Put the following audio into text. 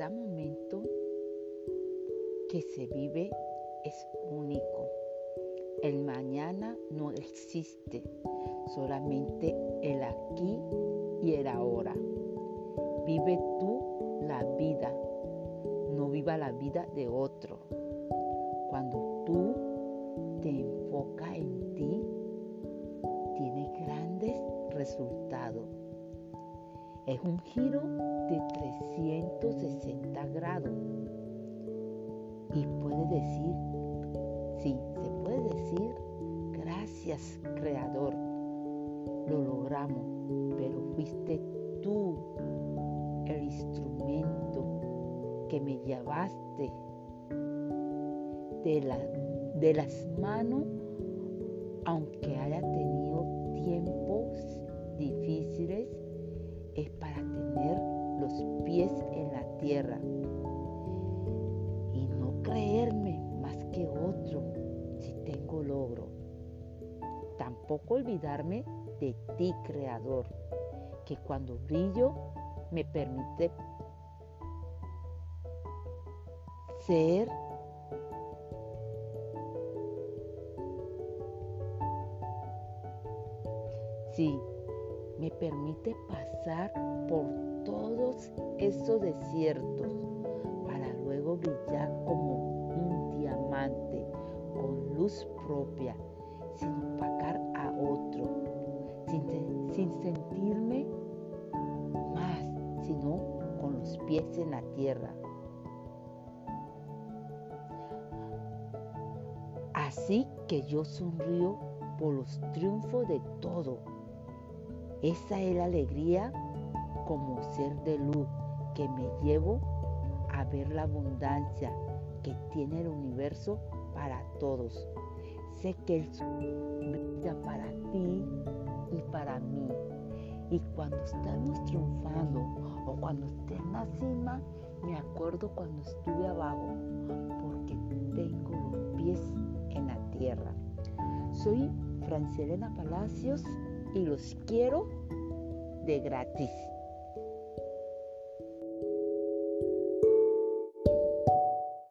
cada momento que se vive es único. El mañana no existe, solamente el aquí y el ahora. Vive tú la vida, no viva la vida de otro. Cuando tú te enfocas en ti, tienes grandes resultados. Es un giro de 300. Y puede decir, sí, se puede decir, gracias Creador, lo logramos, pero fuiste tú el instrumento que me llevaste de, la, de las manos, aunque haya tenido tiempos Tampoco olvidarme de ti, Creador, que cuando brillo me permite ser sí, me permite pasar por todos esos desiertos para luego brillar como un diamante con luz propia, sin otro, sin, sentirme más, sino con los pies en la tierra. Así que yo sonrío por los triunfos de todo. Esa es la alegría como ser de luz que me llevo a ver la abundancia que tiene el universo para todos. Sé que el sol brilla para ti para mí. Y cuando estamos triunfando o cuando esté en la cima, me acuerdo cuando estuve abajo, porque tengo los pies en la tierra. Soy Francilena Palacios y los quiero de gratis.